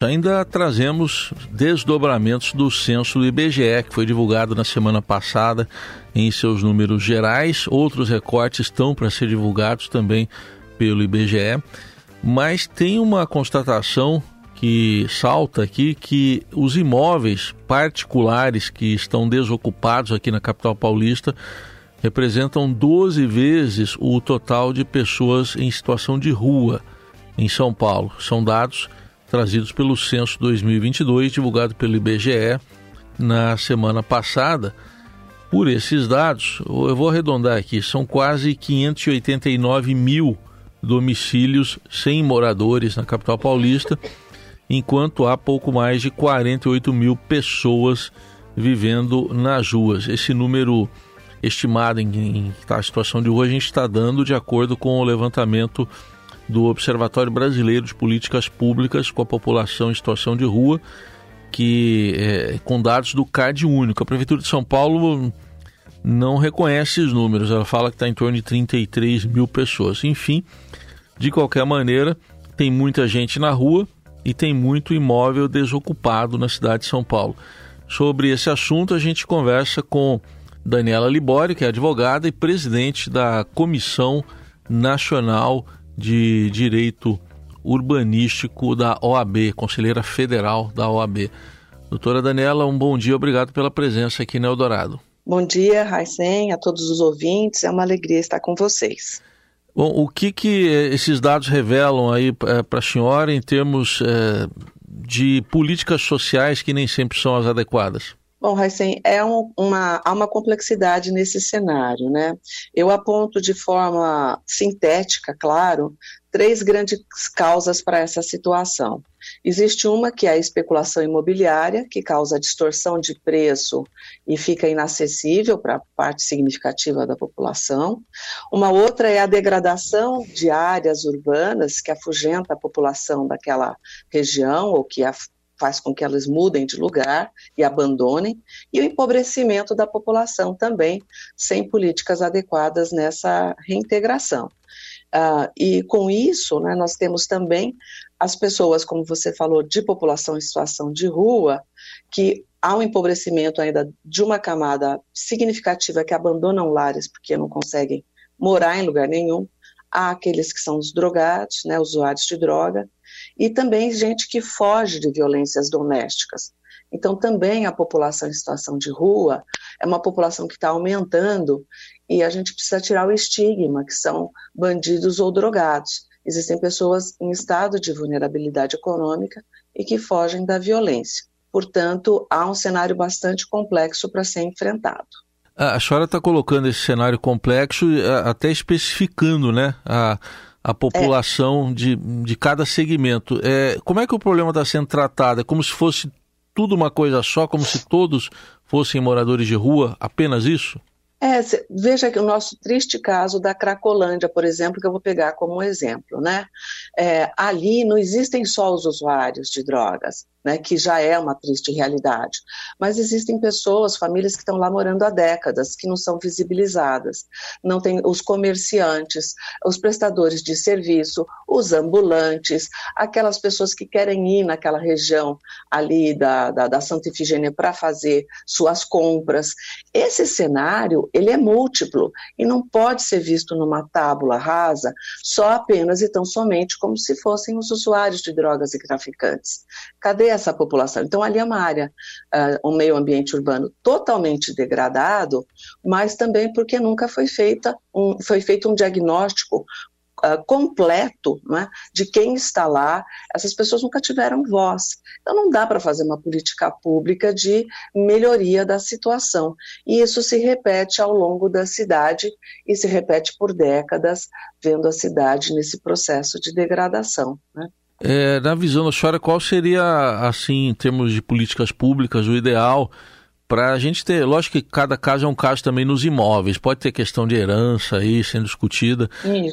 Ainda trazemos desdobramentos do censo do IBGE, que foi divulgado na semana passada em seus números gerais. Outros recortes estão para ser divulgados também pelo IBGE, mas tem uma constatação que salta aqui que os imóveis particulares que estão desocupados aqui na capital paulista representam 12 vezes o total de pessoas em situação de rua em São Paulo. São dados trazidos pelo censo 2022, divulgado pelo IBGE na semana passada. Por esses dados, eu vou arredondar aqui, são quase 589 mil domicílios sem moradores na capital paulista, enquanto há pouco mais de 48 mil pessoas vivendo nas ruas. Esse número estimado em, em tá, situação de rua a gente está dando de acordo com o levantamento do Observatório Brasileiro de Políticas Públicas com a população em situação de rua, que é, com dados do CAD único. A Prefeitura de São Paulo não reconhece os números, ela fala que está em torno de 33 mil pessoas. Enfim, de qualquer maneira, tem muita gente na rua e tem muito imóvel desocupado na cidade de São Paulo. Sobre esse assunto, a gente conversa com Daniela Libório, que é advogada e presidente da Comissão Nacional de Direito Urbanístico da OAB, conselheira federal da OAB. Doutora Daniela, um bom dia, obrigado pela presença aqui no Eldorado. Bom dia, Raicen, a todos os ouvintes, é uma alegria estar com vocês. Bom, o que, que esses dados revelam aí é, para a senhora em termos é, de políticas sociais que nem sempre são as adequadas? Bom, Raicen, é um, uma, há uma complexidade nesse cenário, né? Eu aponto de forma sintética, claro, três grandes causas para essa situação. Existe uma que é a especulação imobiliária, que causa distorção de preço e fica inacessível para parte significativa da população. Uma outra é a degradação de áreas urbanas, que afugenta a população daquela região ou que faz com que elas mudem de lugar e abandonem, e o empobrecimento da população também, sem políticas adequadas nessa reintegração. Uh, e com isso, né, nós temos também as pessoas, como você falou, de população em situação de rua, que há um empobrecimento ainda de uma camada significativa que abandonam lares porque não conseguem morar em lugar nenhum, há aqueles que são os drogados, né, usuários de droga, e também gente que foge de violências domésticas. Então, também a população em situação de rua é uma população que está aumentando e a gente precisa tirar o estigma, que são bandidos ou drogados. Existem pessoas em estado de vulnerabilidade econômica e que fogem da violência. Portanto, há um cenário bastante complexo para ser enfrentado. A senhora está colocando esse cenário complexo, até especificando né, a, a população é. de, de cada segmento. É, como é que o problema está sendo tratado? É como se fosse tudo uma coisa só, como se todos fossem moradores de rua, apenas isso? É, veja que o nosso triste caso da Cracolândia, por exemplo, que eu vou pegar como exemplo, né? É, ali não existem só os usuários de drogas, né, que já é uma triste realidade. Mas existem pessoas, famílias que estão lá morando há décadas, que não são visibilizadas. Não tem os comerciantes, os prestadores de serviço, os ambulantes, aquelas pessoas que querem ir naquela região ali da, da, da Santa Ifigênia para fazer suas compras. Esse cenário, ele é múltiplo e não pode ser visto numa tábula rasa só apenas e tão somente como se fossem os usuários de drogas e traficantes. Cadê essa população. Então, ali é uma área, uh, um meio ambiente urbano totalmente degradado, mas também porque nunca foi, feita um, foi feito um diagnóstico Uh, completo né, de quem está lá, essas pessoas nunca tiveram voz. Então não dá para fazer uma política pública de melhoria da situação. E isso se repete ao longo da cidade e se repete por décadas, vendo a cidade nesse processo de degradação. Né? É, na visão da senhora, qual seria, assim, em termos de políticas públicas, o ideal para a gente ter. Lógico que cada caso é um caso também nos imóveis, pode ter questão de herança aí sendo discutida,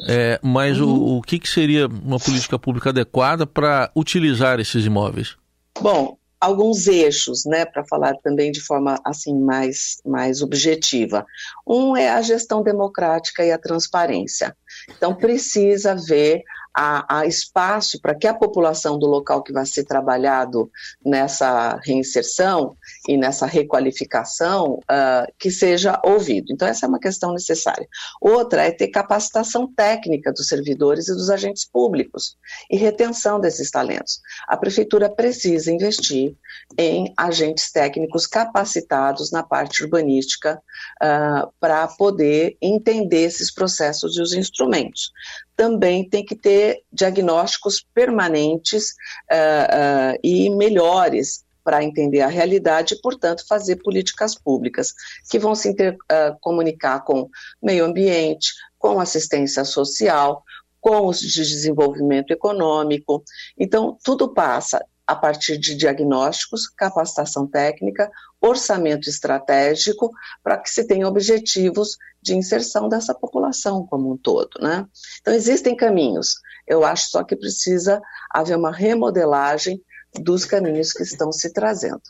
é, mas uhum. o, o que, que seria uma política pública adequada para utilizar esses imóveis? Bom, alguns eixos, né, para falar também de forma assim mais, mais objetiva. Um é a gestão democrática e a transparência. Então precisa ver há espaço para que a população do local que vai ser trabalhado nessa reinserção e nessa requalificação uh, que seja ouvido. Então, essa é uma questão necessária. Outra é ter capacitação técnica dos servidores e dos agentes públicos e retenção desses talentos. A prefeitura precisa investir em agentes técnicos capacitados na parte urbanística uh, para poder entender esses processos e os instrumentos também tem que ter diagnósticos permanentes uh, uh, e melhores para entender a realidade e, portanto, fazer políticas públicas que vão se intercomunicar uh, com meio ambiente, com assistência social, com os de desenvolvimento econômico. Então, tudo passa a partir de diagnósticos, capacitação técnica, orçamento estratégico, para que se tenha objetivos de inserção dessa população como um todo. Né? Então, existem caminhos. Eu acho só que precisa haver uma remodelagem dos caminhos que estão se trazendo.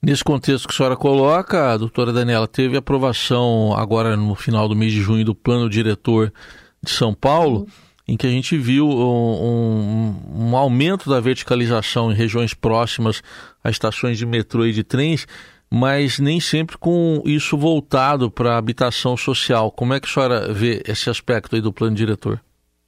Nesse contexto que a senhora coloca, a doutora Daniela, teve aprovação agora no final do mês de junho do plano diretor de São Paulo. Uhum em que a gente viu um, um, um, aumento da verticalização em regiões próximas a estações de metrô e de trens, mas nem sempre com isso voltado para a habitação social. Como é que a senhora vê esse aspecto aí do plano diretor?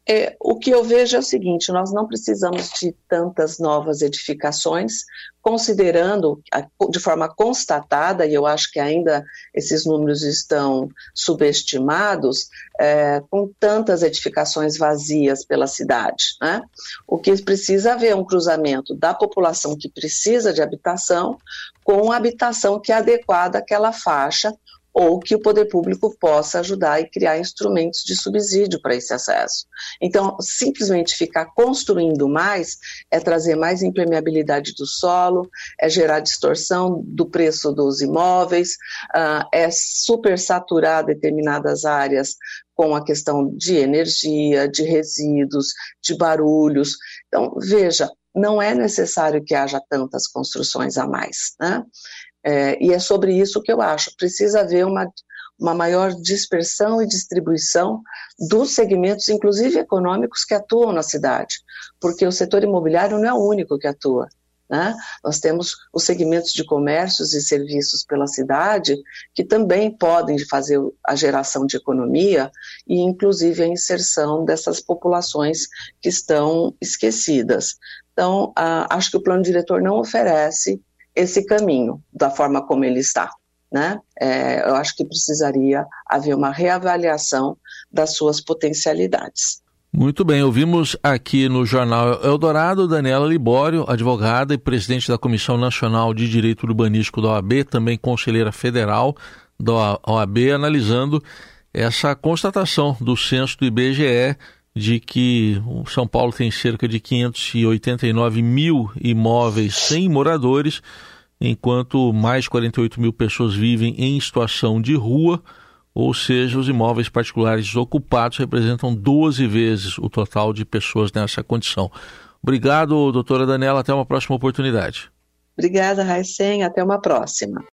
É, o que eu vejo é o seguinte: nós não precisamos de tantas novas edificações, considerando de forma constatada, e eu acho que ainda esses números estão subestimados, é, com tantas edificações vazias pela cidade. Né? O que precisa haver é um cruzamento da população que precisa de habitação com a habitação que é adequada àquela faixa ou que o poder público possa ajudar e criar instrumentos de subsídio para esse acesso. Então, simplesmente ficar construindo mais é trazer mais impermeabilidade do solo, é gerar distorção do preço dos imóveis, uh, é supersaturar determinadas áreas com a questão de energia, de resíduos, de barulhos. Então, veja, não é necessário que haja tantas construções a mais. Né? É, e é sobre isso que eu acho. Precisa haver uma, uma maior dispersão e distribuição dos segmentos, inclusive econômicos, que atuam na cidade, porque o setor imobiliário não é o único que atua. Né? Nós temos os segmentos de comércios e serviços pela cidade que também podem fazer a geração de economia e, inclusive, a inserção dessas populações que estão esquecidas. Então, acho que o plano diretor não oferece esse caminho da forma como ele está. Né? É, eu acho que precisaria haver uma reavaliação das suas potencialidades. Muito bem, ouvimos aqui no Jornal Eldorado Daniela Libório, advogada e presidente da Comissão Nacional de Direito Urbanístico da OAB, também conselheira federal da OAB, analisando essa constatação do censo do IBGE de que São Paulo tem cerca de 589 mil imóveis sem moradores, enquanto mais 48 mil pessoas vivem em situação de rua, ou seja, os imóveis particulares ocupados representam 12 vezes o total de pessoas nessa condição. Obrigado, doutora Daniela. Até uma próxima oportunidade. Obrigada, Raicen. Até uma próxima.